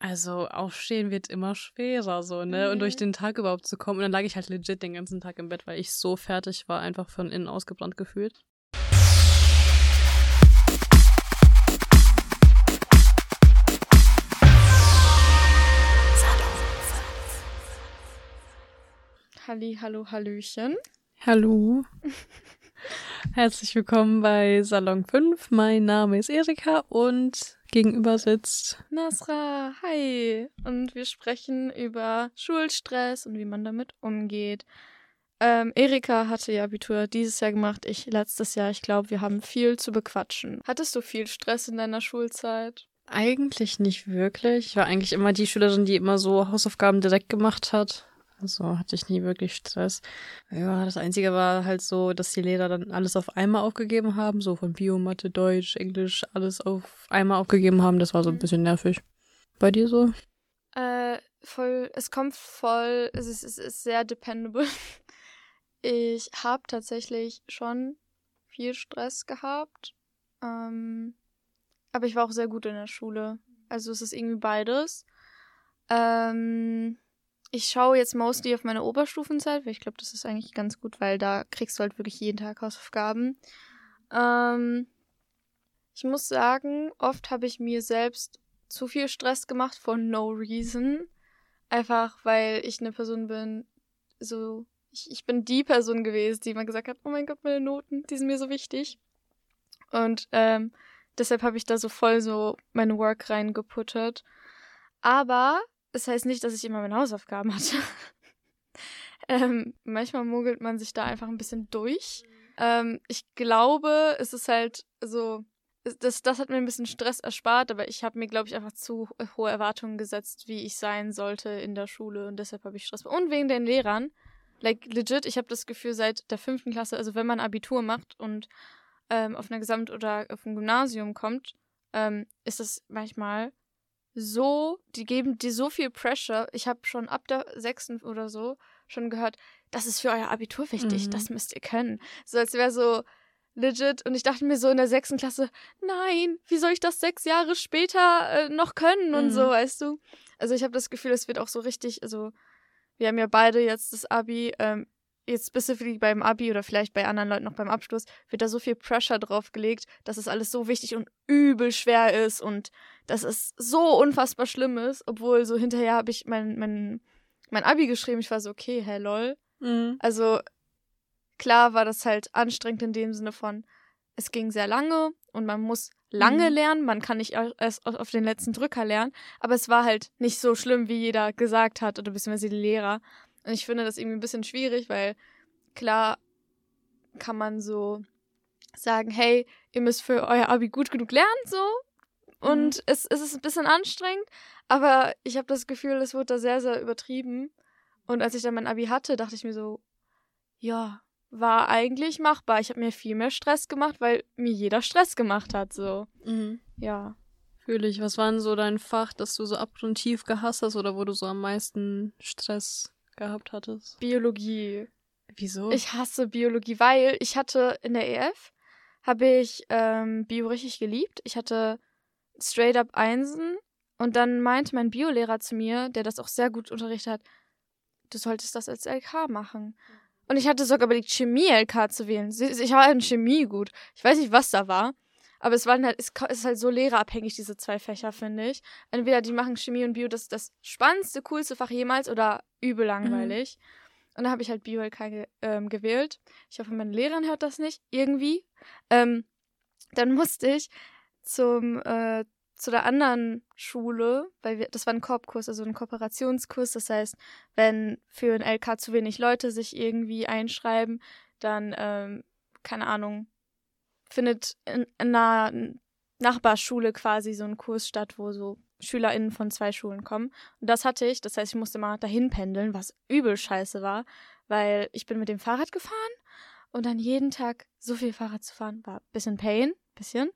Also aufstehen wird immer schwerer, so, ne? Mhm. Und durch mhm. den Tag überhaupt zu kommen. Und dann lag ich halt legit den ganzen Tag im Bett, weil ich so fertig war, einfach von innen ausgebrannt gefühlt. Halli, hallo, hallöchen. Hallo. Herzlich willkommen bei Salon 5. Mein Name ist Erika und gegenüber sitzt Nasra. Hi. Und wir sprechen über Schulstress und wie man damit umgeht. Ähm, Erika hatte ja Abitur dieses Jahr gemacht, ich letztes Jahr. Ich glaube, wir haben viel zu bequatschen. Hattest du viel Stress in deiner Schulzeit? Eigentlich nicht wirklich. Ich war eigentlich immer die Schülerin, die immer so Hausaufgaben direkt gemacht hat. Also hatte ich nie wirklich Stress. Ja, das Einzige war halt so, dass die Lehrer dann alles auf einmal aufgegeben haben, so von Bio, Mathe, Deutsch, Englisch, alles auf einmal aufgegeben haben. Das war so ein mhm. bisschen nervig. Bei dir so? Äh, voll, es kommt voll, es ist, es ist sehr dependable. Ich habe tatsächlich schon viel Stress gehabt. Ähm, aber ich war auch sehr gut in der Schule. Also es ist irgendwie beides. Ähm, ich schaue jetzt mostly auf meine Oberstufenzeit, weil ich glaube, das ist eigentlich ganz gut, weil da kriegst du halt wirklich jeden Tag Hausaufgaben. Ähm, ich muss sagen, oft habe ich mir selbst zu viel Stress gemacht for no reason. Einfach weil ich eine Person bin, so, ich, ich bin die Person gewesen, die immer gesagt hat, oh mein Gott, meine Noten, die sind mir so wichtig. Und ähm, deshalb habe ich da so voll so meine Work reingeputtert. Aber das heißt nicht, dass ich immer meine Hausaufgaben hatte. ähm, manchmal mogelt man sich da einfach ein bisschen durch. Ähm, ich glaube, es ist halt so, das, das hat mir ein bisschen Stress erspart, aber ich habe mir, glaube ich, einfach zu hohe Erwartungen gesetzt, wie ich sein sollte in der Schule und deshalb habe ich Stress. Und wegen den Lehrern. Like, legit, ich habe das Gefühl, seit der fünften Klasse, also wenn man Abitur macht und ähm, auf einer Gesamt- oder auf ein Gymnasium kommt, ähm, ist das manchmal so, die geben dir so viel Pressure. Ich habe schon ab der sechsten oder so schon gehört, das ist für euer Abitur wichtig, mhm. das müsst ihr können. So als wäre so legit. Und ich dachte mir so in der sechsten Klasse, nein, wie soll ich das sechs Jahre später äh, noch können und mhm. so, weißt du? Also ich habe das Gefühl, es wird auch so richtig, also wir haben ja beide jetzt das Abi, ähm, jetzt specifically beim Abi oder vielleicht bei anderen Leuten noch beim Abschluss, wird da so viel Pressure drauf gelegt, dass es alles so wichtig und übel schwer ist und dass es so unfassbar schlimm ist, obwohl so hinterher habe ich mein, mein, mein Abi geschrieben, ich war so, okay, hey lol. Mhm. Also klar war das halt anstrengend in dem Sinne von, es ging sehr lange und man muss lange mhm. lernen, man kann nicht erst auf den letzten Drücker lernen, aber es war halt nicht so schlimm, wie jeder gesagt hat oder beziehungsweise die Lehrer. Und ich finde das irgendwie ein bisschen schwierig, weil klar kann man so sagen, hey, ihr müsst für euer Abi gut genug lernen, so. Und mhm. es, es ist ein bisschen anstrengend, aber ich habe das Gefühl, es wurde da sehr, sehr übertrieben. Und als ich dann mein Abi hatte, dachte ich mir so, ja, war eigentlich machbar. Ich habe mir viel mehr Stress gemacht, weil mir jeder Stress gemacht hat, so. Mhm. Ja. Fühle ich. Was war denn so dein Fach, das du so abgrundtief gehasst hast oder wo du so am meisten Stress gehabt hattest? Biologie. Wieso? Ich hasse Biologie, weil ich hatte in der EF, habe ich ähm, Bio richtig geliebt. Ich hatte straight up Einsen und dann meinte mein Biolehrer zu mir, der das auch sehr gut unterrichtet hat, du solltest das als LK machen. Und ich hatte sogar überlegt, Chemie-LK zu wählen. Ich war in Chemie gut. Ich weiß nicht, was da war. Aber es waren halt, es ist halt so lehrerabhängig, diese zwei Fächer, finde ich. Entweder die machen Chemie und Bio das das spannendste, coolste Fach jemals oder übel mhm. langweilig. Mhm. Und da habe ich halt Bio-LK ge ähm, gewählt. Ich hoffe, meine Lehrerin hört das nicht. Irgendwie. Ähm, dann musste ich zum, äh, zu der anderen Schule, weil wir, das war ein Koopkurs, also ein Kooperationskurs. Das heißt, wenn für ein LK zu wenig Leute sich irgendwie einschreiben, dann, ähm, keine Ahnung, findet in, in einer Nachbarschule quasi so ein Kurs statt, wo so SchülerInnen von zwei Schulen kommen. Und das hatte ich, das heißt, ich musste mal dahin pendeln, was übel scheiße war, weil ich bin mit dem Fahrrad gefahren und dann jeden Tag so viel Fahrrad zu fahren, war ein bisschen Pain, bisschen.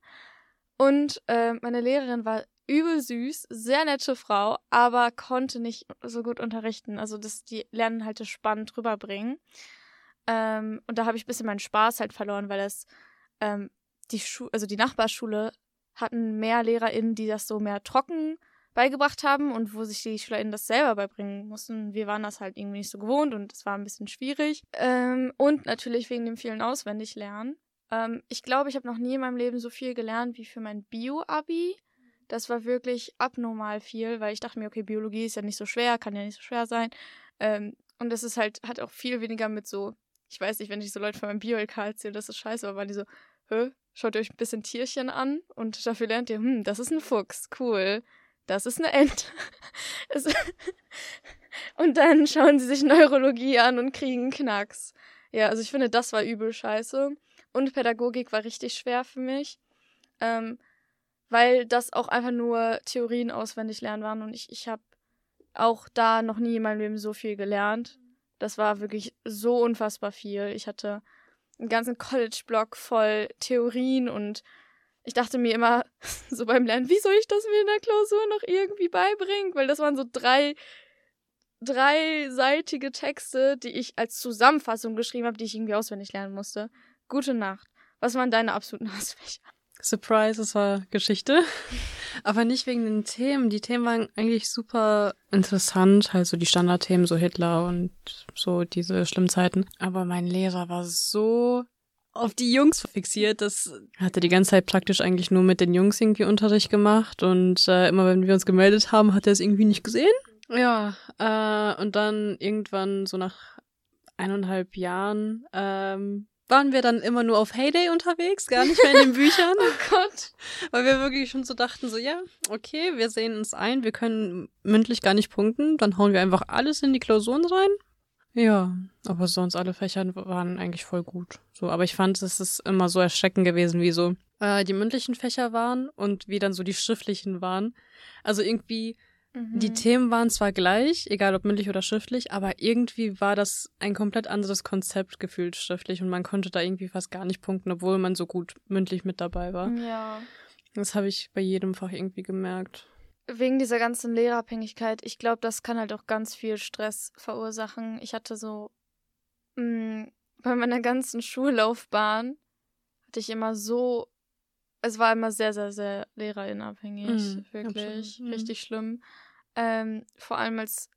Und äh, meine Lehrerin war übel süß, sehr nette Frau, aber konnte nicht so gut unterrichten. Also das, die Lerninhalte spannend rüberbringen. Ähm, und da habe ich ein bisschen meinen Spaß halt verloren, weil es ähm, die Schu also die Nachbarschule hatten mehr LehrerInnen, die das so mehr trocken beigebracht haben und wo sich die SchülerInnen das selber beibringen mussten. Wir waren das halt irgendwie nicht so gewohnt und es war ein bisschen schwierig. Ähm, und natürlich wegen dem vielen Auswendiglernen. Ähm, ich glaube, ich habe noch nie in meinem Leben so viel gelernt wie für mein Bio-Abi. Das war wirklich abnormal viel, weil ich dachte mir, okay, Biologie ist ja nicht so schwer, kann ja nicht so schwer sein. Ähm, und das ist halt, hat auch viel weniger mit so, ich weiß nicht, wenn ich so Leute von meinem Bio-LK erzähle, das ist scheiße, aber waren die so, hä, schaut euch ein bisschen Tierchen an und dafür lernt ihr, hm, das ist ein Fuchs, cool das ist eine Ente. und dann schauen sie sich Neurologie an und kriegen Knacks. Ja, also ich finde, das war übel scheiße. Und Pädagogik war richtig schwer für mich. Ähm, weil das auch einfach nur Theorien auswendig lernen waren und ich, ich habe auch da noch nie in meinem Leben so viel gelernt. Das war wirklich so unfassbar viel. Ich hatte einen ganzen College-Block voll Theorien und ich dachte mir immer so beim Lernen, wie soll ich das mir in der Klausur noch irgendwie beibringen? Weil das waren so drei, dreiseitige Texte, die ich als Zusammenfassung geschrieben habe, die ich irgendwie auswendig lernen musste. Gute Nacht. Was waren deine absoluten Hassfächer? Surprise, es war Geschichte. Aber nicht wegen den Themen. Die Themen waren eigentlich super interessant. Halt so die Standardthemen, so Hitler und so diese schlimmen Zeiten. Aber mein Lehrer war so auf die Jungs fixiert. Das hatte die ganze Zeit praktisch eigentlich nur mit den Jungs irgendwie Unterricht gemacht und äh, immer wenn wir uns gemeldet haben, hat er es irgendwie nicht gesehen. Ja, äh, und dann irgendwann so nach eineinhalb Jahren ähm, waren wir dann immer nur auf Heyday unterwegs, gar nicht mehr in den Büchern. oh Gott. Weil wir wirklich schon so dachten, so ja, okay, wir sehen uns ein, wir können mündlich gar nicht punkten, dann hauen wir einfach alles in die Klausuren rein ja, aber sonst alle Fächer waren eigentlich voll gut. So, aber ich fand, es ist immer so erschreckend gewesen, wie so äh, die mündlichen Fächer waren und wie dann so die schriftlichen waren. Also irgendwie, mhm. die Themen waren zwar gleich, egal ob mündlich oder schriftlich, aber irgendwie war das ein komplett anderes Konzept gefühlt schriftlich und man konnte da irgendwie fast gar nicht punkten, obwohl man so gut mündlich mit dabei war. Ja. Das habe ich bei jedem Fach irgendwie gemerkt wegen dieser ganzen Lehrerabhängigkeit, ich glaube, das kann halt auch ganz viel Stress verursachen. Ich hatte so mh, mm, bei meiner ganzen Schullaufbahn hatte ich immer so, es war immer sehr, sehr, sehr lehrerinabhängig, mhm, wirklich, absolut. richtig mhm. schlimm. Ähm, vor allem als,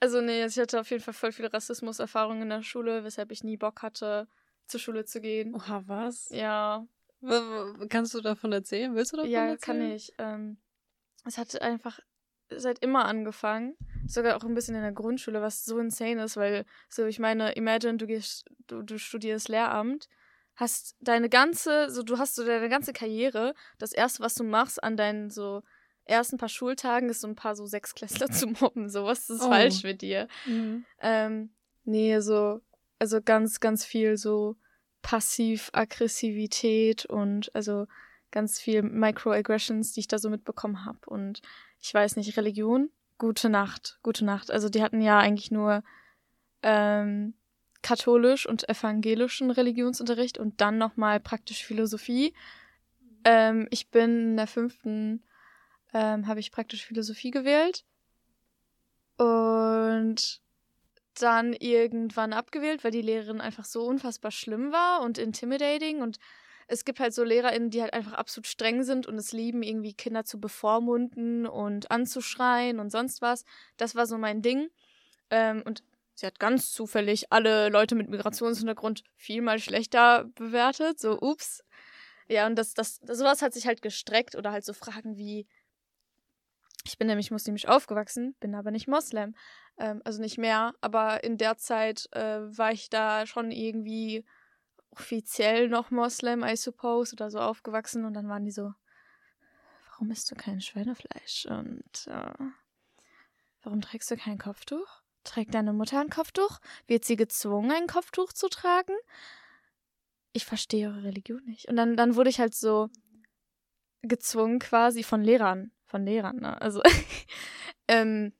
also nee, ich hatte auf jeden Fall voll viel Rassismuserfahrung in der Schule, weshalb ich nie Bock hatte, zur Schule zu gehen. Oha, was? Ja. Kannst du davon erzählen? Willst du davon ja, erzählen? Ja, kann ich. Ähm, es hat einfach seit immer angefangen. Sogar auch ein bisschen in der Grundschule, was so insane ist, weil, so, ich meine, imagine, du gehst, du, du studierst Lehramt, hast deine ganze, so, du hast so deine ganze Karriere, das erste, was du machst an deinen so ersten paar Schultagen, ist so ein paar so Sechsklässler zu mobben. So, was ist oh. falsch mit dir? Mhm. Ähm, nee, so, also ganz, ganz viel so Passiv-Aggressivität und also ganz viel Microaggressions, die ich da so mitbekommen habe. Und ich weiß nicht, Religion, gute Nacht, gute Nacht. Also die hatten ja eigentlich nur ähm, katholisch und evangelischen Religionsunterricht und dann nochmal praktisch Philosophie. Ähm, ich bin in der fünften, ähm, habe ich praktisch Philosophie gewählt. Und dann irgendwann abgewählt, weil die Lehrerin einfach so unfassbar schlimm war und intimidating und es gibt halt so LehrerInnen, die halt einfach absolut streng sind und es lieben, irgendwie Kinder zu bevormunden und anzuschreien und sonst was. Das war so mein Ding. Ähm, und sie hat ganz zufällig alle Leute mit Migrationshintergrund viel mal schlechter bewertet. So, ups. Ja, und das, das, sowas hat sich halt gestreckt oder halt so Fragen wie, ich bin nämlich muslimisch aufgewachsen, bin aber nicht Moslem. Ähm, also nicht mehr, aber in der Zeit äh, war ich da schon irgendwie offiziell noch Moslem, I suppose, oder so aufgewachsen und dann waren die so, warum isst du kein Schweinefleisch und äh, warum trägst du kein Kopftuch? Trägt deine Mutter ein Kopftuch? Wird sie gezwungen, ein Kopftuch zu tragen? Ich verstehe eure Religion nicht. Und dann, dann wurde ich halt so gezwungen quasi von Lehrern, von Lehrern, ne? Also ähm,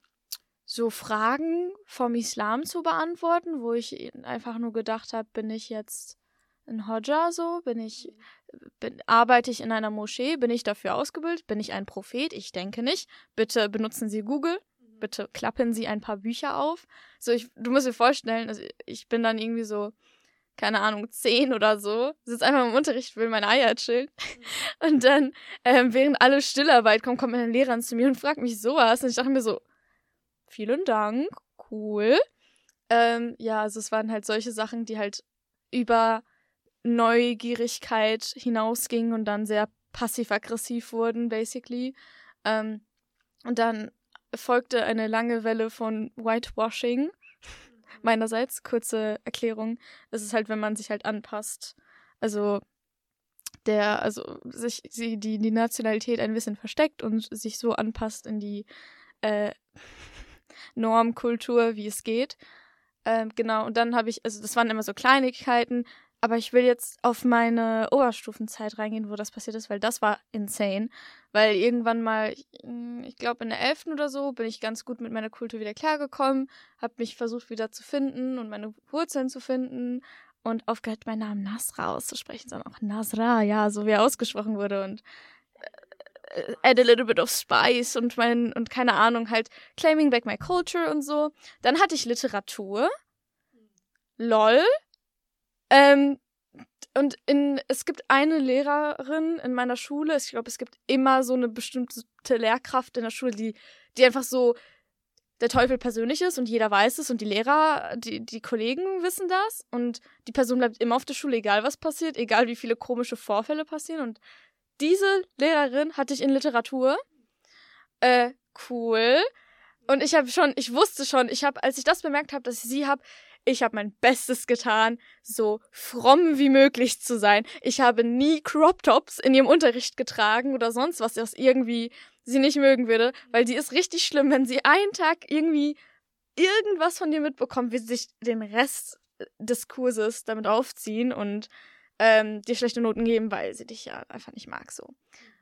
so Fragen vom Islam zu beantworten, wo ich einfach nur gedacht habe, bin ich jetzt ein Hodja so? Bin ich, bin, arbeite ich in einer Moschee? Bin ich dafür ausgebildet? Bin ich ein Prophet? Ich denke nicht. Bitte benutzen Sie Google. Bitte klappen Sie ein paar Bücher auf. So, ich, du musst dir vorstellen, also ich bin dann irgendwie so keine Ahnung, zehn oder so, sitze einfach im Unterricht, will meine Eier chillen. Und dann, ähm, während alle Stillarbeit kommen, kommt meine Lehrerin zu mir und fragt mich sowas. Und ich dachte mir so, vielen Dank, cool. Ähm, ja, also es waren halt solche Sachen, die halt über Neugierigkeit hinausgingen und dann sehr passiv-aggressiv wurden, basically. Ähm, und dann folgte eine lange Welle von Whitewashing. Meinerseits, kurze Erklärung. Es ist halt, wenn man sich halt anpasst. Also der, also sich die, die Nationalität ein bisschen versteckt und sich so anpasst in die äh, Normkultur, wie es geht. Ähm, genau, und dann habe ich, also das waren immer so Kleinigkeiten, aber ich will jetzt auf meine Oberstufenzeit reingehen, wo das passiert ist, weil das war insane. Weil irgendwann mal, hm, ich glaube in der 11. oder so, bin ich ganz gut mit meiner Kultur wieder klargekommen, habe mich versucht wieder zu finden und meine Wurzeln zu finden und aufgehört, meinen Namen Nasra auszusprechen, sondern auch Nasra, ja, so wie er ausgesprochen wurde und äh, add a little bit of spice und mein, und keine Ahnung, halt claiming back my culture und so. Dann hatte ich Literatur. LOL. Ähm, und in, es gibt eine Lehrerin in meiner Schule, ich glaube, es gibt immer so eine bestimmte Lehrkraft in der Schule, die, die einfach so der Teufel persönlich ist und jeder weiß es und die Lehrer, die, die Kollegen wissen das und die Person bleibt immer auf der Schule, egal was passiert, egal wie viele komische Vorfälle passieren und diese Lehrerin hatte ich in Literatur. Äh, cool. Und ich habe schon, ich wusste schon, ich habe, als ich das bemerkt habe, dass ich sie habe, ich habe mein Bestes getan, so fromm wie möglich zu sein. Ich habe nie Crop Tops in ihrem Unterricht getragen oder sonst was, das irgendwie sie nicht mögen würde, weil die ist richtig schlimm, wenn sie einen Tag irgendwie irgendwas von dir mitbekommt, wie sie sich den Rest des Kurses damit aufziehen und ähm, dir schlechte Noten geben, weil sie dich ja einfach nicht mag so.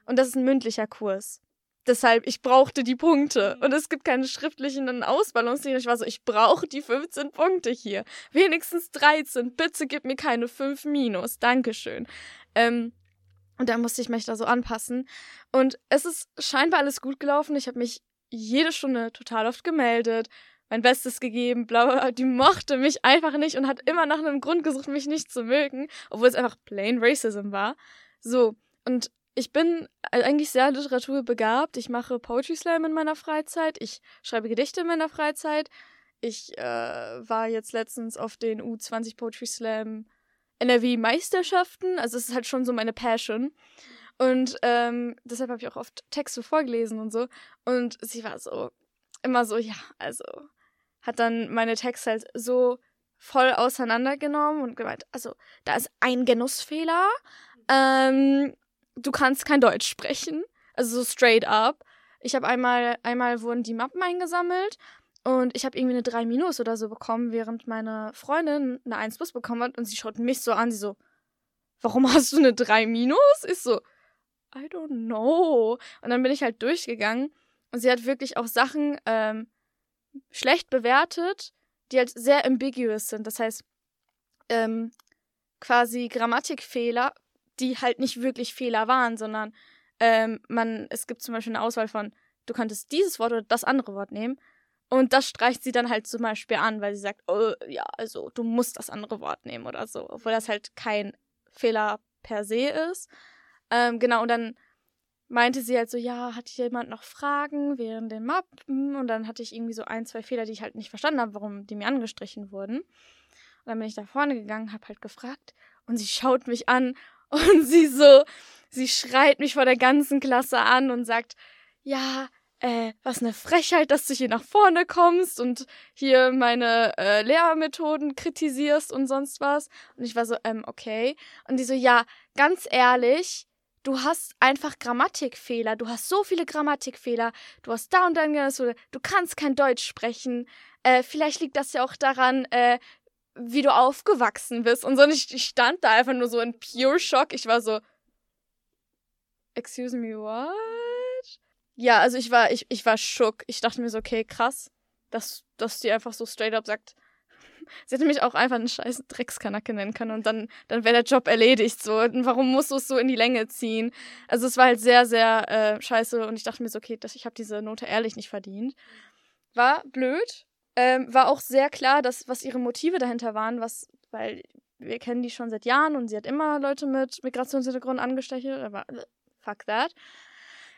Und das ist ein mündlicher Kurs. Deshalb, ich brauchte die Punkte. Und es gibt keine schriftlichen Ausbalancierungen. Ich war so, ich brauche die 15 Punkte hier. Wenigstens 13. Bitte gib mir keine 5 minus. Dankeschön. Ähm, und dann musste ich mich da so anpassen. Und es ist scheinbar alles gut gelaufen. Ich habe mich jede Stunde total oft gemeldet, mein Bestes gegeben, bla bla. Die mochte mich einfach nicht und hat immer nach einem Grund gesucht, mich nicht zu mögen, obwohl es einfach plain Racism war. So, und ich bin eigentlich sehr literaturbegabt. Ich mache Poetry Slam in meiner Freizeit. Ich schreibe Gedichte in meiner Freizeit. Ich äh, war jetzt letztens auf den U20 Poetry Slam NRW-Meisterschaften. Also es ist halt schon so meine Passion. Und ähm, deshalb habe ich auch oft Texte vorgelesen und so. Und sie war so, immer so, ja, also hat dann meine Texte halt so voll auseinandergenommen und gemeint, also da ist ein Genussfehler. Ähm, du kannst kein Deutsch sprechen. Also so straight up. Ich habe einmal, einmal wurden die Mappen eingesammelt und ich habe irgendwie eine 3 Minus oder so bekommen, während meine Freundin eine 1 Plus bekommen hat und sie schaut mich so an, sie so, warum hast du eine 3 Minus? Ist so, I don't know. Und dann bin ich halt durchgegangen und sie hat wirklich auch Sachen ähm, schlecht bewertet, die halt sehr ambiguous sind. Das heißt, ähm, quasi Grammatikfehler die halt nicht wirklich Fehler waren, sondern ähm, man, es gibt zum Beispiel eine Auswahl von, du könntest dieses Wort oder das andere Wort nehmen. Und das streicht sie dann halt zum Beispiel an, weil sie sagt, oh, ja, also du musst das andere Wort nehmen oder so, obwohl das halt kein Fehler per se ist. Ähm, genau, und dann meinte sie halt so, ja, hat jemand noch Fragen während den Mappen? Und dann hatte ich irgendwie so ein, zwei Fehler, die ich halt nicht verstanden habe, warum die mir angestrichen wurden. Und dann bin ich da vorne gegangen, habe halt gefragt und sie schaut mich an und sie so, sie schreit mich vor der ganzen Klasse an und sagt, ja, äh, was eine Frechheit, dass du hier nach vorne kommst und hier meine äh, Lehrmethoden kritisierst und sonst was. Und ich war so, ähm, okay. Und die so, ja, ganz ehrlich, du hast einfach Grammatikfehler. Du hast so viele Grammatikfehler. Du hast da und dann, du kannst kein Deutsch sprechen. Äh, vielleicht liegt das ja auch daran, äh, wie du aufgewachsen bist und so. Und ich, ich stand da einfach nur so in pure Shock. Ich war so, excuse me, what? Ja, also ich war, ich, ich war schock. Ich dachte mir so, okay, krass, dass, dass die einfach so straight up sagt, sie hätte mich auch einfach einen scheiß Dreckskanacke nennen können und dann, dann wäre der Job erledigt. So, und warum musst du es so in die Länge ziehen? Also es war halt sehr, sehr äh, scheiße und ich dachte mir so, okay, das, ich habe diese Note ehrlich nicht verdient. War blöd, ähm, war auch sehr klar, dass, was ihre Motive dahinter waren, was, weil wir kennen die schon seit Jahren und sie hat immer Leute mit Migrationshintergrund angestechelt, aber äh, fuck that.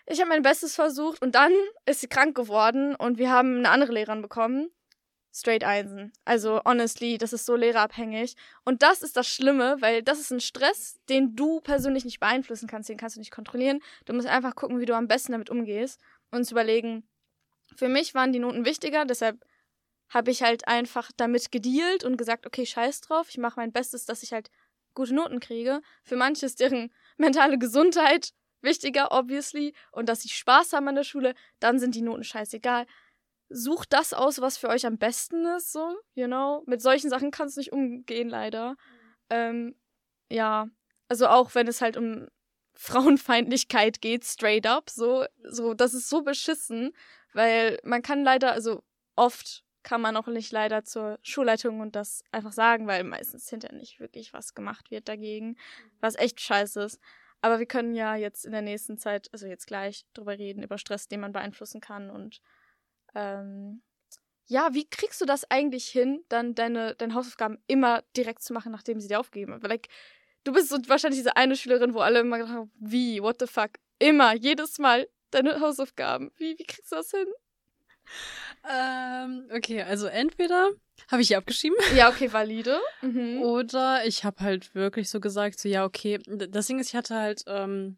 Ich habe mein Bestes versucht und dann ist sie krank geworden und wir haben eine andere Lehrerin bekommen. Straight Einsen. Also honestly, das ist so lehrerabhängig. Und das ist das Schlimme, weil das ist ein Stress, den du persönlich nicht beeinflussen kannst, den kannst du nicht kontrollieren. Du musst einfach gucken, wie du am besten damit umgehst und uns überlegen. Für mich waren die Noten wichtiger, deshalb habe ich halt einfach damit gedealt und gesagt, okay, scheiß drauf, ich mache mein Bestes, dass ich halt gute Noten kriege. Für manche ist deren mentale Gesundheit wichtiger, obviously, und dass sie Spaß haben an der Schule, dann sind die Noten scheißegal. Sucht das aus, was für euch am besten ist, so, you know. Mit solchen Sachen kannst du nicht umgehen, leider. Ähm, ja, also auch wenn es halt um Frauenfeindlichkeit geht, straight up, so, so, das ist so beschissen, weil man kann leider, also oft kann man auch nicht leider zur Schulleitung und das einfach sagen, weil meistens hinterher nicht wirklich was gemacht wird dagegen, mhm. was echt scheiße ist. Aber wir können ja jetzt in der nächsten Zeit, also jetzt gleich, drüber reden, über Stress, den man beeinflussen kann. Und ähm, ja, wie kriegst du das eigentlich hin, dann deine, deine Hausaufgaben immer direkt zu machen, nachdem sie dir aufgegeben haben? Like, du bist so wahrscheinlich diese eine Schülerin, wo alle immer gedacht haben, wie, what the fuck? Immer, jedes Mal deine Hausaufgaben. Wie, wie kriegst du das hin? Ähm, okay, also entweder habe ich die abgeschrieben. Ja, okay, valide. Mhm. Oder ich habe halt wirklich so gesagt, so ja, okay. Das Ding ist, ich hatte halt ähm,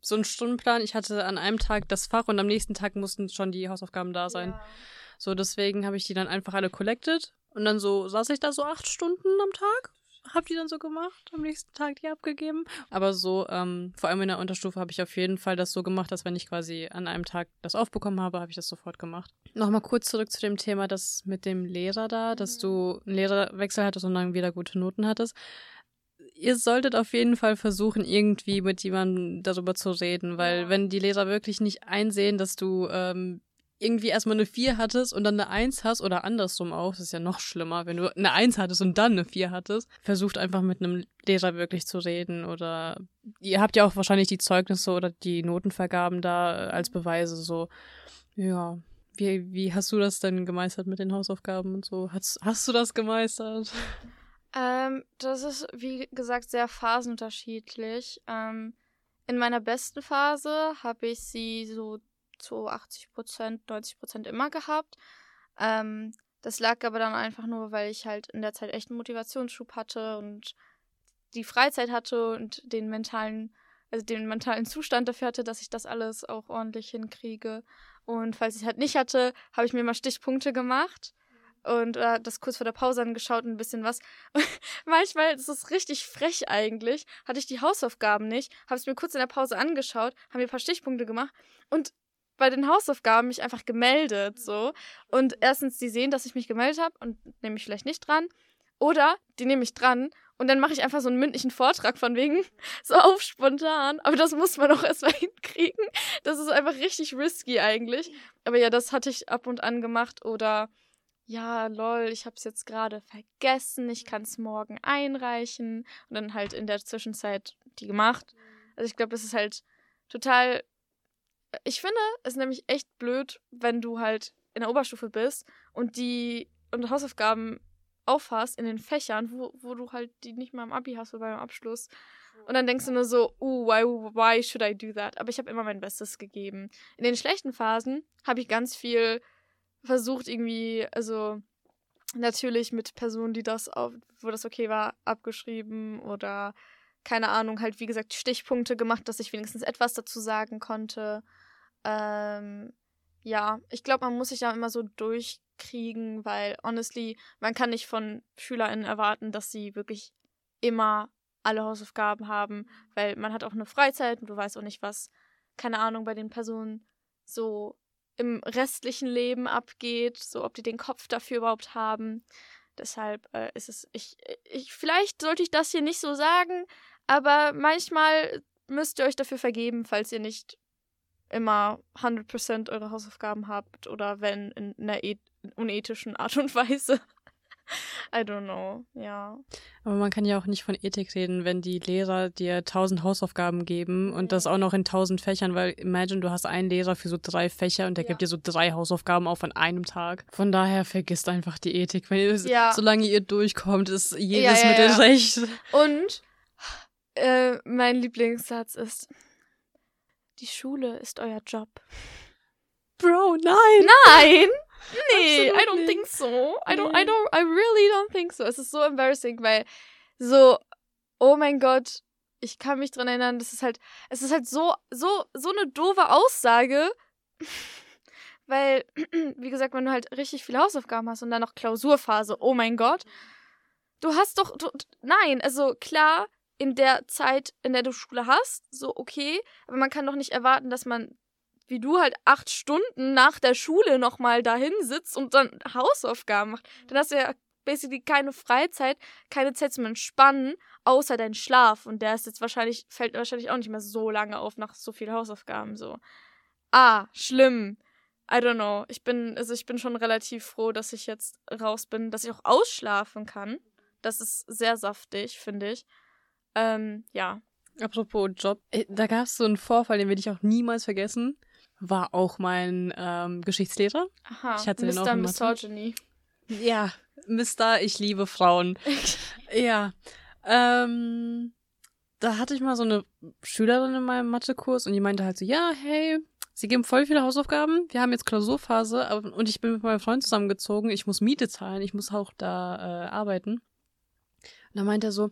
so einen Stundenplan. Ich hatte an einem Tag das Fach und am nächsten Tag mussten schon die Hausaufgaben da sein. Ja. So, deswegen habe ich die dann einfach alle collected. Und dann so saß ich da so acht Stunden am Tag habe die dann so gemacht, am nächsten Tag die abgegeben. Aber so, ähm, vor allem in der Unterstufe habe ich auf jeden Fall das so gemacht, dass wenn ich quasi an einem Tag das aufbekommen habe, habe ich das sofort gemacht. Nochmal kurz zurück zu dem Thema, das mit dem Lehrer da, dass mhm. du einen Lehrerwechsel hattest und dann wieder gute Noten hattest ihr solltet auf jeden Fall versuchen, irgendwie mit jemandem darüber zu reden, weil ja. wenn die Lehrer wirklich nicht einsehen, dass du ähm, irgendwie erstmal eine 4 hattest und dann eine 1 hast oder andersrum auch, das ist ja noch schlimmer, wenn du eine 1 hattest und dann eine 4 hattest, versucht einfach mit einem Lehrer wirklich zu reden oder ihr habt ja auch wahrscheinlich die Zeugnisse oder die Notenvergaben da als Beweise so. Ja. Wie, wie hast du das denn gemeistert mit den Hausaufgaben und so? Hast, hast du das gemeistert? Ähm, das ist, wie gesagt, sehr phasenunterschiedlich. Ähm, in meiner besten Phase habe ich sie so zu 80 Prozent, 90 Prozent immer gehabt. Ähm, das lag aber dann einfach nur, weil ich halt in der Zeit echt einen Motivationsschub hatte und die Freizeit hatte und den mentalen, also den mentalen Zustand dafür hatte, dass ich das alles auch ordentlich hinkriege. Und falls ich halt nicht hatte, habe ich mir mal Stichpunkte gemacht und äh, das kurz vor der Pause angeschaut und ein bisschen was. manchmal, ist richtig frech eigentlich, hatte ich die Hausaufgaben nicht, habe es mir kurz in der Pause angeschaut, habe mir ein paar Stichpunkte gemacht und bei den Hausaufgaben mich einfach gemeldet, so. Und erstens, die sehen, dass ich mich gemeldet habe und nehme mich vielleicht nicht dran. Oder die nehme ich dran und dann mache ich einfach so einen mündlichen Vortrag von wegen, so auf spontan. Aber das muss man auch erstmal hinkriegen. Das ist einfach richtig risky eigentlich. Aber ja, das hatte ich ab und an gemacht. Oder ja, lol, ich habe es jetzt gerade vergessen. Ich kann es morgen einreichen. Und dann halt in der Zwischenzeit die gemacht. Also ich glaube, das ist halt total ich finde es nämlich echt blöd, wenn du halt in der Oberstufe bist und die und Hausaufgaben aufhast in den Fächern, wo, wo du halt die nicht mal im Abi hast oder beim Abschluss. Und dann denkst du nur so, uh, why, why should I do that? Aber ich habe immer mein Bestes gegeben. In den schlechten Phasen habe ich ganz viel versucht, irgendwie, also natürlich mit Personen, die das auf, wo das okay war, abgeschrieben oder keine Ahnung, halt wie gesagt Stichpunkte gemacht, dass ich wenigstens etwas dazu sagen konnte. Ähm, ja, ich glaube, man muss sich da immer so durchkriegen, weil honestly, man kann nicht von SchülerInnen erwarten, dass sie wirklich immer alle Hausaufgaben haben, weil man hat auch eine Freizeit und du weißt auch nicht, was, keine Ahnung, bei den Personen so im restlichen Leben abgeht, so ob die den Kopf dafür überhaupt haben. Deshalb äh, ist es, ich, ich, vielleicht sollte ich das hier nicht so sagen, aber manchmal müsst ihr euch dafür vergeben, falls ihr nicht immer 100% eure Hausaufgaben habt oder wenn in einer unethischen Art und Weise. I don't know, ja. Aber man kann ja auch nicht von Ethik reden, wenn die Lehrer dir tausend Hausaufgaben geben und das auch noch in tausend Fächern, weil imagine, du hast einen Lehrer für so drei Fächer und der Ja. gibt dir so drei Hausaufgaben auf an einem Tag. Von daher vergisst einfach die Ethik. Wenn ihr, Ja. Solange ihr durchkommt, ist jedes Ja, ja, Mittel ja. recht. Und äh, mein Lieblingssatz ist, die Schule ist euer Job. Bro, nein! Nein! Nee, Absolut I don't nicht. think so. I don't, Nee. I don't, I really don't think so. Es ist so embarrassing, weil so, oh mein Gott, ich kann mich dran erinnern, das ist halt, es ist halt so, so, so eine doofe Aussage, weil, wie gesagt, wenn du halt richtig viele Hausaufgaben hast und dann noch Klausurphase, oh mein Gott, du hast doch, du, nein, also klar, in der Zeit, in der du Schule hast, so okay, aber man kann doch nicht erwarten, dass man wie du halt acht Stunden nach der Schule nochmal dahin sitzt und dann Hausaufgaben macht. Dann hast du ja basically keine Freizeit, keine Zeit zum Entspannen, außer dein Schlaf. Und der ist jetzt wahrscheinlich, fällt wahrscheinlich auch nicht mehr so lange auf nach so viel Hausaufgaben so. Ah, schlimm. I don't know. Ich bin, also ich bin schon relativ froh, dass ich jetzt raus bin, dass ich auch ausschlafen kann. Das ist sehr saftig, finde ich. Ähm, ja. Apropos Job, äh, da gab es so einen Vorfall, den werde ich auch niemals vergessen. War auch mein ähm, Geschichtslehrer. Aha. Ich hatte den Mr. Mathe. Misogyny. Ja, Mister, ich liebe Frauen. Ja. Ähm, da hatte ich mal so eine Schülerin in meinem Mathekurs und die meinte halt so, ja, hey, sie geben voll viele Hausaufgaben, wir haben jetzt Klausurphase und ich bin mit meinem Freund zusammengezogen, ich muss Miete zahlen, ich muss auch da äh, arbeiten. Und dann meinte er so,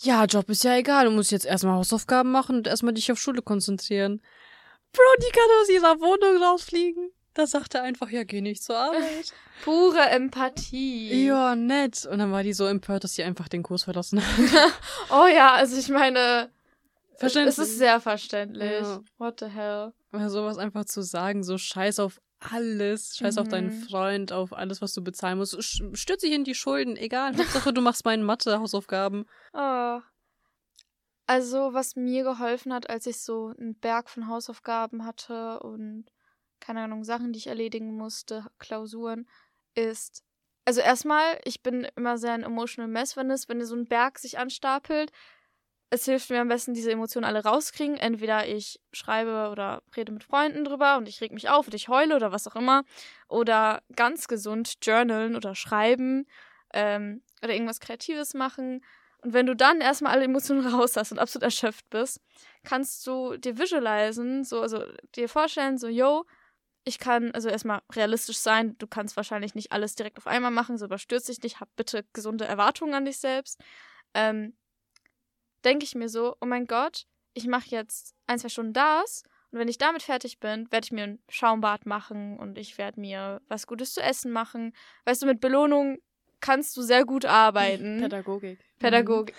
ja, Job ist ja egal, du musst jetzt erstmal Hausaufgaben machen und erstmal dich auf Schule konzentrieren. Bro, die kann aus ihrer Wohnung rausfliegen. Da sagt er einfach, ja, geh nicht zur Arbeit. Pure Empathie. Ja, nett. Und dann war die so empört, dass sie einfach den Kurs verlassen hat. Oh ja, also ich meine, Verständlich. es ist sehr verständlich. Ja. What the hell? Aber sowas einfach zu sagen, so scheiß auf alles, scheiß auf deinen Mhm. Freund, auf alles, was du bezahlen musst. Stürz dich in die Schulden, egal. Hauptsache, du machst meine Mathe-Hausaufgaben. Oh. Also, was mir geholfen hat, als ich so einen Berg von Hausaufgaben hatte und keine Ahnung, Sachen, die ich erledigen musste, Klausuren, ist. Also erstmal, ich bin immer sehr ein emotional mess, wenn es, wenn so ein Berg sich anstapelt. Es hilft mir am besten, diese Emotionen alle rauskriegen. Entweder ich schreibe oder rede mit Freunden drüber und ich reg mich auf und ich heule oder was auch immer. Oder ganz gesund journalen oder schreiben ähm, oder irgendwas Kreatives machen. Und wenn du dann erstmal alle Emotionen raus hast und absolut erschöpft bist, kannst du dir visualisen, so, also dir vorstellen, so, yo, ich kann, also erstmal realistisch sein, du kannst wahrscheinlich nicht alles direkt auf einmal machen, so überstürz dich nicht, hab bitte gesunde Erwartungen an dich selbst. Ähm, denke ich mir so, oh mein Gott, ich mache jetzt ein, zwei Stunden das und wenn ich damit fertig bin, werde ich mir ein Schaumbad machen und ich werde mir was Gutes zu essen machen. Weißt du, mit Belohnung kannst du sehr gut arbeiten. Pädagogik. Pädagogik.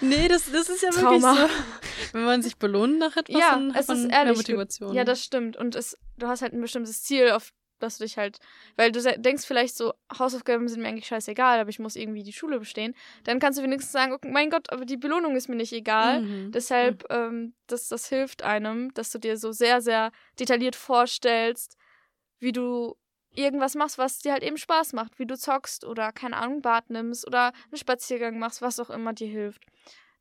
Nee, das, das ist ja Trauma. wirklich so. Wenn man sich belohnt nach etwas, Ja, dann hat es man ist mehr ehrlich. Motivation. Ja, das stimmt. Und es, du hast halt ein bestimmtes Ziel, auf das du dich halt, weil du denkst vielleicht so, Hausaufgaben sind mir eigentlich scheißegal, aber ich muss irgendwie die Schule bestehen. Dann kannst du wenigstens sagen, okay, mein Gott, aber die Belohnung ist mir nicht egal. Mhm. Deshalb, ähm, das, das hilft einem, dass du dir so sehr, sehr detailliert vorstellst, wie du irgendwas machst, was dir halt eben Spaß macht, wie du zockst oder, keine Ahnung, Bad nimmst oder einen Spaziergang machst, was auch immer dir hilft.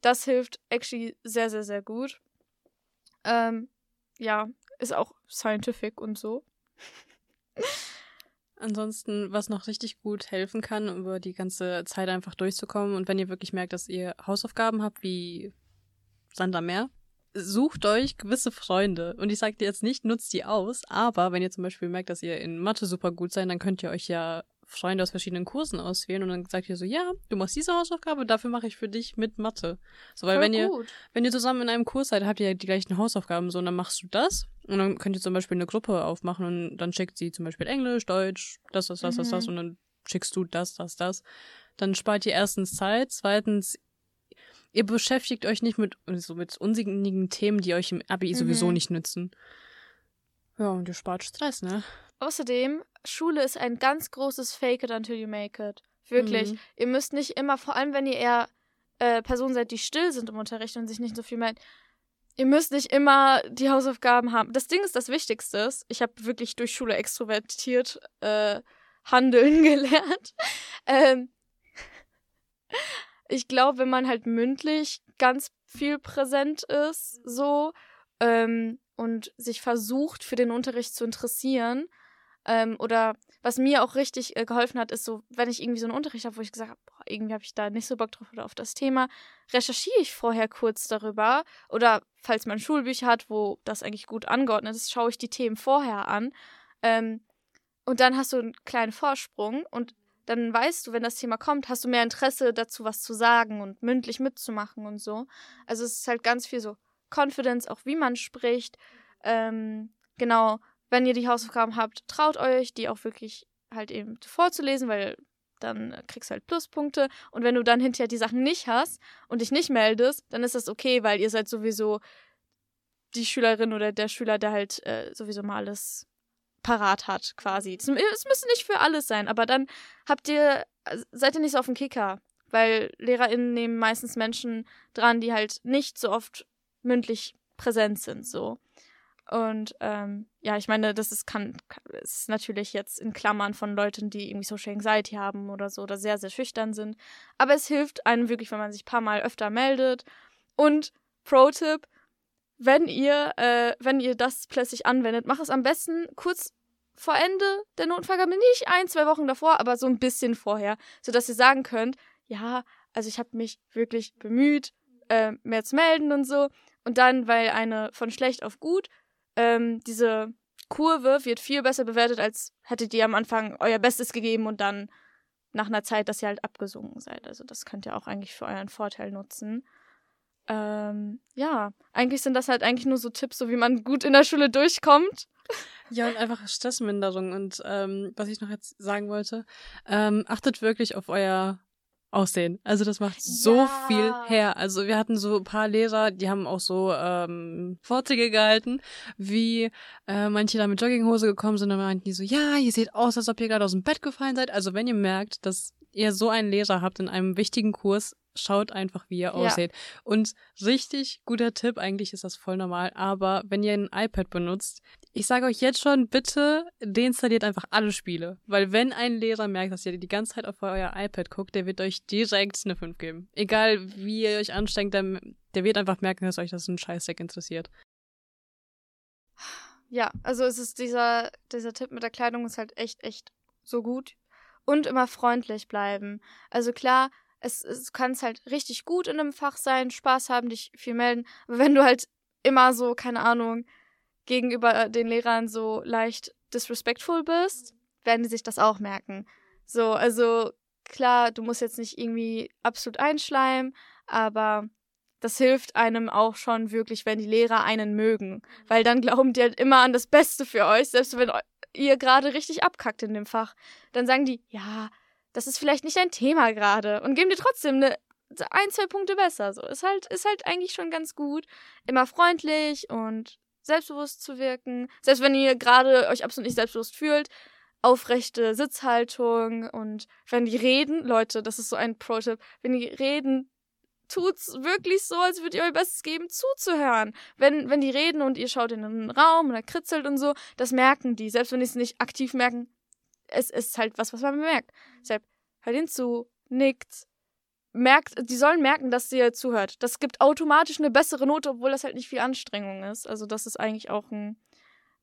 Das hilft actually sehr, sehr, sehr gut. Ähm, ja, ist auch scientific und so. Ansonsten, was noch richtig gut helfen kann, um über die ganze Zeit einfach durchzukommen und wenn ihr wirklich merkt, dass ihr Hausaufgaben habt wie Sand am Meer, sucht euch gewisse Freunde. Und ich sage dir jetzt nicht, nutzt die aus, aber wenn ihr zum Beispiel merkt, dass ihr in Mathe super gut seid, dann könnt ihr euch ja Freunde aus verschiedenen Kursen auswählen und dann sagt ihr so, ja, du machst diese Hausaufgabe, dafür mache ich für dich mit Mathe. So, weil Voll wenn ihr, gut. wenn ihr zusammen in einem Kurs seid, habt ihr ja die gleichen Hausaufgaben, so, und dann machst du das. Und dann könnt ihr zum Beispiel eine Gruppe aufmachen und dann schickt sie zum Beispiel Englisch, Deutsch, das, das, das, das, das, Mhm. und dann schickst du das, das, das. Dann spart ihr erstens Zeit, zweitens, ihr beschäftigt euch nicht mit, so mit unsinnigen Themen, die euch im Abi sowieso Mhm. nicht nützen. Ja, und ihr spart Stress, ne? Außerdem, Schule ist ein ganz großes Fake it until you make it. Wirklich. Mhm. Ihr müsst nicht immer, vor allem wenn ihr eher äh, Personen seid, die still sind im Unterricht und sich nicht so viel melden, ihr müsst nicht immer die Hausaufgaben haben. Das Ding ist, das Wichtigste ich habe wirklich durch Schule extrovertiert, äh, handeln gelernt. Ähm, ich glaube, wenn man halt mündlich ganz viel präsent ist, so, ähm, und sich versucht, für den Unterricht zu interessieren, ähm, oder was mir auch richtig äh, geholfen hat, ist so, wenn ich irgendwie so einen Unterricht habe, wo ich gesagt habe, irgendwie habe ich da nicht so Bock drauf oder auf das Thema, recherchiere ich vorher kurz darüber. Oder falls man Schulbücher hat, wo das eigentlich gut angeordnet ist, schaue ich die Themen vorher an. Ähm, und dann hast du einen kleinen Vorsprung und dann weißt du, wenn das Thema kommt, hast du mehr Interesse dazu, was zu sagen und mündlich mitzumachen und so. Also es ist halt ganz viel so Confidence, auch wie man spricht. Ähm, genau, wenn ihr die Hausaufgaben habt, traut euch, die auch wirklich halt eben vorzulesen, weil dann kriegst du halt Pluspunkte. Und wenn du dann hinterher die Sachen nicht hast und dich nicht meldest, dann ist das okay, weil ihr seid sowieso die Schülerin oder der Schüler, der halt äh, sowieso mal alles parat hat, quasi. Es müsste nicht für alles sein, aber dann habt ihr, äh, seid ihr nicht so auf dem Kicker, weil LehrerInnen nehmen meistens Menschen dran, die halt nicht so oft mündlich präsent sind, so. Und ähm, ja, ich meine, das ist, kann, ist natürlich jetzt in Klammern von Leuten, die irgendwie Social Anxiety haben oder so oder sehr, sehr schüchtern sind. Aber es hilft einem wirklich, wenn man sich ein paar Mal öfter meldet. Und Pro-Tipp, wenn ihr, äh, wenn ihr das plötzlich anwendet, mach es am besten kurz vor Ende der Notfallgabe, nicht ein, zwei Wochen davor, aber so ein bisschen vorher, sodass ihr sagen könnt, ja, also ich habe mich wirklich bemüht, äh, mehr zu melden und so. Und dann, weil eine von schlecht auf gut, ähm, diese Kurve wird viel besser bewertet, als hättet ihr am Anfang euer Bestes gegeben und dann nach einer Zeit, dass ihr halt abgesunken seid. Also das könnt ihr auch eigentlich für euren Vorteil nutzen. Ähm, ja, eigentlich sind das halt eigentlich nur so Tipps, so wie man gut in der Schule durchkommt. Ja, und einfach Stressminderung. Und ähm, was ich noch jetzt sagen wollte, ähm, achtet wirklich auf euer Aussehen. Also das macht so ja. viel her. Also wir hatten so ein paar Lehrer, die haben auch so ähm, Vorträge gehalten, wie äh, manche da mit Jogginghose gekommen sind und meinten die so, ja, ihr seht aus, als ob ihr gerade aus dem Bett gefallen seid. Also wenn ihr merkt, dass ihr so einen Lehrer habt in einem wichtigen Kurs, schaut einfach, wie ihr ja. aussieht. Und richtig guter Tipp, eigentlich ist das voll normal, aber wenn ihr ein iPad benutzt, ich sage euch jetzt schon, bitte deinstalliert einfach alle Spiele. Weil wenn ein Lehrer merkt, dass ihr die ganze Zeit auf euer iPad guckt, der wird euch direkt eine 5 geben. Egal wie ihr euch anstrengt, der, der wird einfach merken, dass euch das ein Scheißdeck interessiert. Ja, also es ist dieser, dieser Tipp mit der Kleidung ist halt echt, echt so gut. Und immer freundlich bleiben. Also klar, es, es kann halt richtig gut in einem Fach sein, Spaß haben, dich viel melden. Aber wenn du halt immer so, keine Ahnung, gegenüber den Lehrern so leicht disrespectful bist, werden die sich das auch merken. So, also klar, du musst jetzt nicht irgendwie absolut einschleimen, aber das hilft einem auch schon wirklich, wenn die Lehrer einen mögen. Weil dann glauben die halt immer an das Beste für euch, selbst wenn ihr gerade richtig abkackt in dem Fach. Dann sagen die, ja, das ist vielleicht nicht dein Thema gerade und geben dir trotzdem eine ein, zwei Punkte besser. So ist halt, ist halt eigentlich schon ganz gut. Immer freundlich und selbstbewusst zu wirken. Selbst wenn ihr gerade euch absolut nicht selbstbewusst fühlt, aufrechte Sitzhaltung und wenn die reden, Leute, das ist so ein Pro-Tipp, wenn die reden, tut's wirklich so, als würdet ihr euer Bestes geben, zuzuhören. Wenn, wenn die reden und ihr schaut in einen Raum und er kritzelt und so, das merken die. Selbst wenn die es nicht aktiv merken, es ist halt was, was man bemerkt. Deshalb hört ihn zu, nickt, merkt, die sollen merken, dass ihr zuhört. Das gibt automatisch eine bessere Note, obwohl das halt nicht viel Anstrengung ist. Also das ist eigentlich auch ein,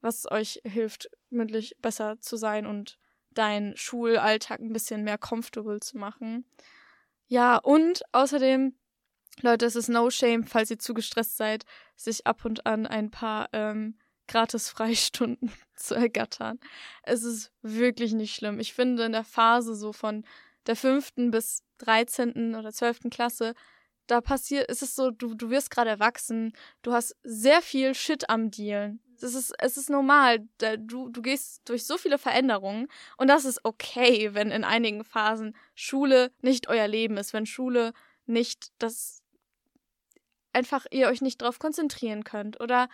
was euch hilft, mündlich besser zu sein und deinen Schulalltag ein bisschen mehr comfortable zu machen. Ja, und außerdem, Leute, es ist no shame, falls ihr zu gestresst seid, sich ab und an ein paar ähm, gratis Freistunden zu ergattern. Es ist wirklich nicht schlimm. Ich finde in der Phase so von der fünften bis dreizehnten oder zwölften Klasse, da passiert, ist es so, du, du wirst gerade erwachsen, du hast sehr viel Shit am Dealen. Es ist, es ist normal. Du, du gehst durch so viele Veränderungen und das ist okay, wenn in einigen Phasen Schule nicht euer Leben ist, wenn Schule nicht das einfach ihr euch nicht darauf konzentrieren könnt oder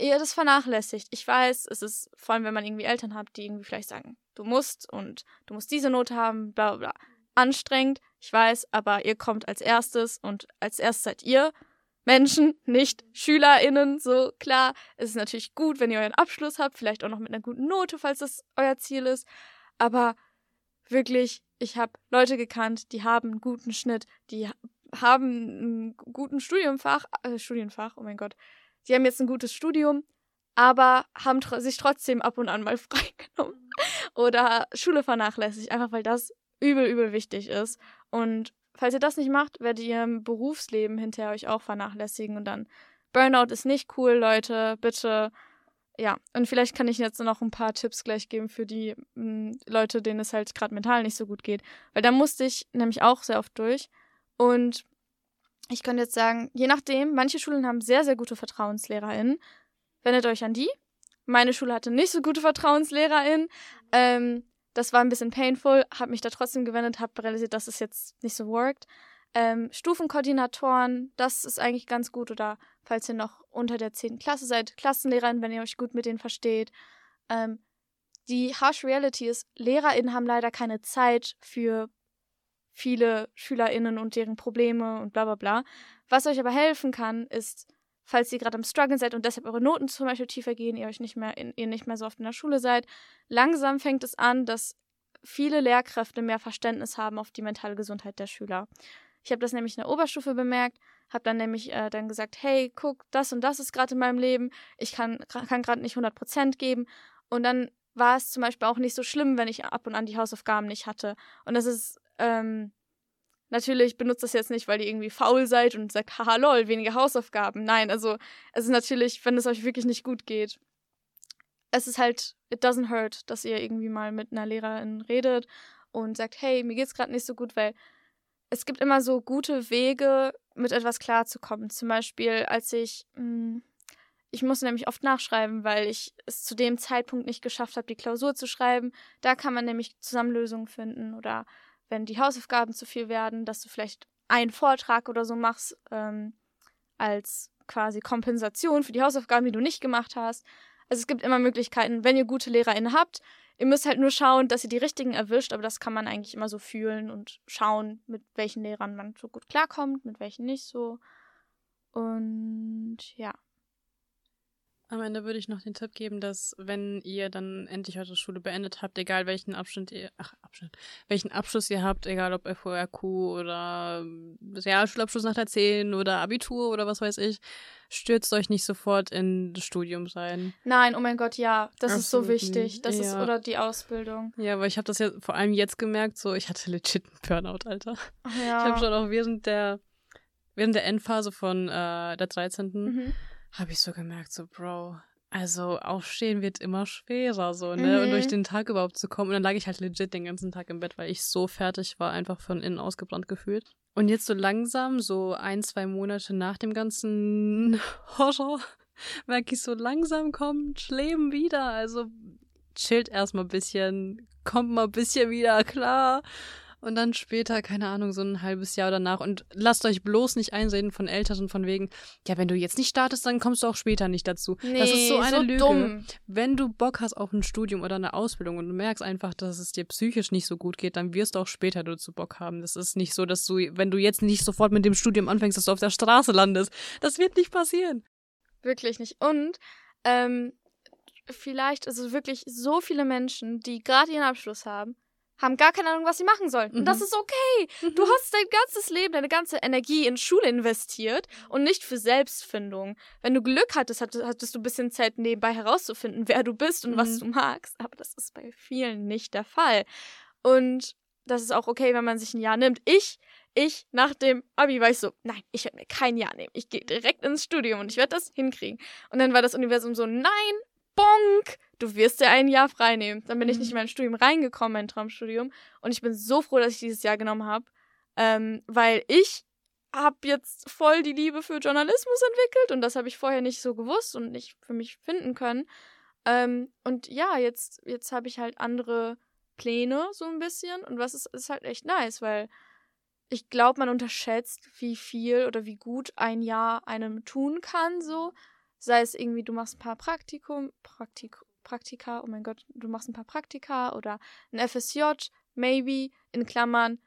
ihr das vernachlässigt. Ich weiß, es ist, vor allem wenn man irgendwie Eltern hat, die irgendwie vielleicht sagen, du musst und du musst diese Note haben, bla bla. Anstrengend, ich weiß, aber ihr kommt als erstes und als erstes seid ihr Menschen, nicht SchülerInnen, so klar. Es ist natürlich gut, wenn ihr euren Abschluss habt, vielleicht auch noch mit einer guten Note, falls das euer Ziel ist. Aber wirklich, ich habe Leute gekannt, die haben einen guten Schnitt, die haben einen guten Studiumfach, äh, Studienfach, oh mein Gott, die haben jetzt ein gutes Studium, aber haben tr sich trotzdem ab und an mal freigenommen oder Schule vernachlässigt, einfach weil das übel, übel wichtig ist. Und falls ihr das nicht macht, werdet ihr im Berufsleben hinterher euch auch vernachlässigen und dann Burnout ist nicht cool, Leute. Bitte ja, und vielleicht kann ich jetzt noch ein paar Tipps gleich geben für die mh, hm, Leute, denen es halt gerade mental nicht so gut geht. Weil da musste ich nämlich auch sehr oft durch. Und ich könnte jetzt sagen, je nachdem, manche Schulen haben sehr, sehr gute VertrauenslehrerInnen. Wendet euch an die. Meine Schule hatte nicht so gute VertrauenslehrerInnen. Ähm, das war ein bisschen painful, habe mich da trotzdem gewendet, habe realisiert, dass es jetzt nicht so worked. Ähm, Stufenkoordinatoren, das ist eigentlich ganz gut. Oder falls ihr noch unter der 10. Klasse seid, Klassenlehrerin, wenn ihr euch gut mit denen versteht. Ähm, die Harsh Reality ist, LehrerInnen haben leider keine Zeit für viele SchülerInnen und deren Probleme und bla bla bla. Was euch aber helfen kann, ist, falls ihr gerade am Struggle seid und deshalb eure Noten zum Beispiel tiefer gehen, ihr euch nicht mehr, in, ihr nicht mehr so oft in der Schule seid, langsam fängt es an, dass viele Lehrkräfte mehr Verständnis haben auf die mentale Gesundheit der Schüler. Ich habe das nämlich in der Oberstufe bemerkt, habe dann nämlich äh, dann gesagt, hey, guck, das und das ist gerade in meinem Leben, ich kann, kann gerade nicht 100% geben. Und dann war es zum Beispiel auch nicht so schlimm, wenn ich ab und an die Hausaufgaben nicht hatte. Und das ist, ähm, natürlich benutzt das jetzt nicht, weil ihr irgendwie faul seid und sagt, haha, lol, weniger Hausaufgaben. Nein, also es ist natürlich, wenn es euch wirklich nicht gut geht. Es ist halt, it doesn't hurt, dass ihr irgendwie mal mit einer Lehrerin redet und sagt, hey, mir geht's gerade nicht so gut, weil es gibt immer so gute Wege, mit etwas klarzukommen. Zum Beispiel, als ich, mh, hm, ich musste nämlich oft nachschreiben, weil ich es zu dem Zeitpunkt nicht geschafft habe, die Klausur zu schreiben. Da kann man nämlich Zusammenlösungen finden oder wenn die Hausaufgaben zu viel werden, dass du vielleicht einen Vortrag oder so machst ähm, als quasi Kompensation für die Hausaufgaben, die du nicht gemacht hast. Also es gibt immer Möglichkeiten, wenn ihr gute LehrerInnen habt, Ihr müsst halt nur schauen, dass ihr die richtigen erwischt, aber das kann man eigentlich immer so fühlen und schauen, mit welchen Lehrern man so gut klarkommt, mit welchen nicht so. Und ja. Am Ende würde ich noch den Tipp geben, dass wenn ihr dann endlich eure Schule beendet habt, egal welchen Abschnitt ihr, ach, Abschnitt, welchen Abschluss ihr habt, egal ob FORQ oder Realschulabschluss nach der 10 oder Abitur oder was weiß ich, stürzt euch nicht sofort in das Studium sein. Nein, oh mein Gott, ja, das Absolut. ist so wichtig. Das ja. ist, oder die Ausbildung. Ja, weil ich habe das ja vor allem jetzt gemerkt, so, ich hatte legit einen Burnout, Alter. Ja. Ich habe schon auch während der, während der Endphase von äh, der 13. Mhm habe ich so gemerkt, so, Bro, also aufstehen wird immer schwerer, so, ne? Mhm. Und durch mhm. den Tag überhaupt zu kommen. Und dann lag ich halt legit den ganzen Tag im Bett, weil ich so fertig war, einfach von innen ausgebrannt gefühlt. Und jetzt so langsam, so ein, zwei Monate nach dem ganzen Horror, merke ich so langsam kommt Leben wieder. Also chillt erstmal ein bisschen, kommt mal ein bisschen wieder klar. Und dann später, keine Ahnung, so ein halbes Jahr danach. Und lasst euch bloß nicht einsehen von Eltern von wegen, ja, wenn du jetzt nicht startest, dann kommst du auch später nicht dazu. Nee, das ist so eine so Lüge. Dumm. Wenn du Bock hast auf ein Studium oder eine Ausbildung und du merkst einfach, dass es dir psychisch nicht so gut geht, dann wirst du auch später dazu Bock haben. Das ist nicht so, dass du, wenn du jetzt nicht sofort mit dem Studium anfängst, dass du auf der Straße landest. Das wird nicht passieren. Wirklich nicht. Und ähm, vielleicht, also wirklich so viele Menschen, die gerade ihren Abschluss haben, haben gar keine Ahnung, was sie machen sollen. Mhm. Und das mhm. ist okay. Mhm. Du hast dein ganzes Leben, deine ganze Energie in Schule investiert und nicht für Selbstfindung. Wenn du Glück hattest, hattest, hattest du ein bisschen Zeit nebenbei herauszufinden, wer du bist und mhm. was du magst. Aber das ist bei vielen nicht der Fall. Und das ist auch okay, wenn man sich ein Jahr nimmt. Ich, ich nach dem Abi war ich so, nein, ich werde mir kein Jahr nehmen. Ich gehe direkt ins Studium und ich werde das hinkriegen. Und dann war das Universum so, nein, bonk, du wirst dir ein Jahr frei nehmen. Dann bin ich nicht in mhm. mein Studium reingekommen, mein Traumstudium. Und ich bin so froh, dass ich dieses Jahr genommen habe, ähm, weil ich habe jetzt voll die Liebe für Journalismus entwickelt und das habe ich vorher nicht so gewusst und nicht für mich finden können. Ähm, und ja, jetzt, jetzt habe ich halt andere Pläne so ein bisschen und was ist, ist halt echt nice, weil ich glaube, man unterschätzt, wie viel oder wie gut ein Jahr einem tun kann, so. Sei es irgendwie, du machst ein paar Praktikum, Praktik, Praktika, oh mein Gott, du machst ein paar Praktika oder ein FSJ, maybe, in Klammern,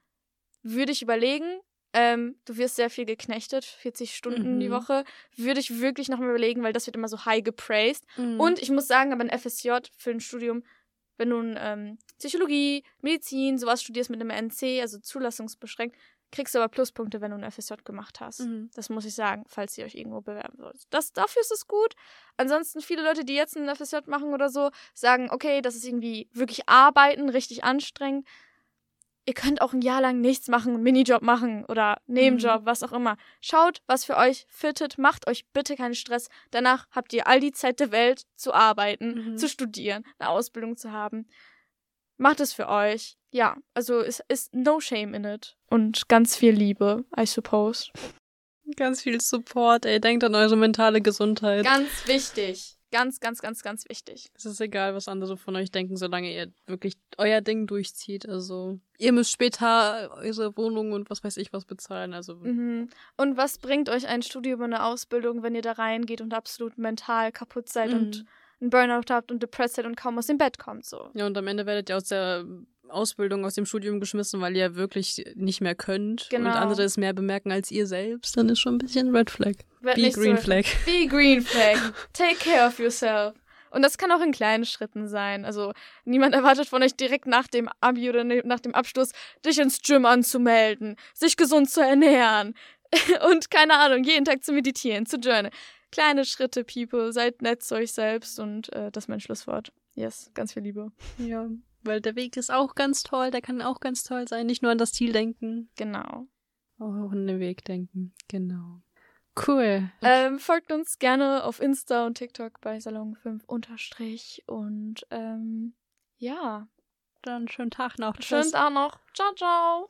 würde ich überlegen. Ähm, du wirst sehr viel geknechtet, 40 Stunden mhm. die Woche. Würde ich wirklich nochmal überlegen, weil das wird immer so high gepraised. Mhm. Und ich muss sagen, aber ein FSJ für ein Studium wenn du ähm, Psychologie, Medizin, sowas studierst mit einem NC, also zulassungsbeschränkt, kriegst du aber Pluspunkte, wenn du ein FSJ gemacht hast. Mhm. Das muss ich sagen, falls ihr euch irgendwo bewerben wollt. Das, dafür ist es gut. Ansonsten, viele Leute, die jetzt ein FSJ machen oder so, sagen, okay, das ist irgendwie wirklich Arbeiten, richtig anstrengend. Ihr könnt auch ein Jahr lang nichts machen, einen Minijob machen oder Nebenjob, was auch immer. Schaut, was für euch fittet, macht euch bitte keinen Stress. Danach habt ihr all die Zeit der Welt zu arbeiten, Mhm. zu studieren, eine Ausbildung zu haben. Macht es für euch. Ja, also es ist no shame in it. Und ganz viel Liebe, I suppose. Ganz viel Support, ey. Denkt an eure mentale Gesundheit. Ganz wichtig. Ganz, ganz, ganz, ganz wichtig. Es ist egal, was andere von euch denken, solange ihr wirklich euer Ding durchzieht. Also, ihr müsst später eure Wohnung und was weiß ich was bezahlen. Also, Mhm. Und was bringt euch ein Studium und eine Ausbildung, wenn ihr da reingeht und absolut mental kaputt seid Mhm. und einen Burnout habt und depressed seid und kaum aus dem Bett kommt so? ja, und am Ende werdet ihr aus der Ausbildung, aus dem Studium geschmissen, weil ihr wirklich nicht mehr könnt. Genau. Und andere es mehr bemerken als ihr selbst. Dann ist schon ein bisschen Red Flag. Werd Be Green so- Flag. Be Green Flag. Take care of yourself. Und das kann auch in kleinen Schritten sein. Also niemand erwartet von euch direkt nach dem Abi oder ne- nach dem Abschluss, dich ins Gym anzumelden, sich gesund zu ernähren und keine Ahnung, jeden Tag zu meditieren, zu journalen. Kleine Schritte, People. Seid nett zu euch selbst und äh, das ist mein Schlusswort. Yes, ganz viel Liebe. Ja, weil der Weg ist auch ganz toll. Der kann auch ganz toll sein. Nicht nur an das Ziel denken, Genau. auch an den Weg denken. Genau. Cool. Ähm, folgt uns gerne auf Insta und TikTok bei Salon5 unterstrich und ähm, ja, Dann schönen Tag noch. schönen Tschüss. Tag noch. Ciao, ciao.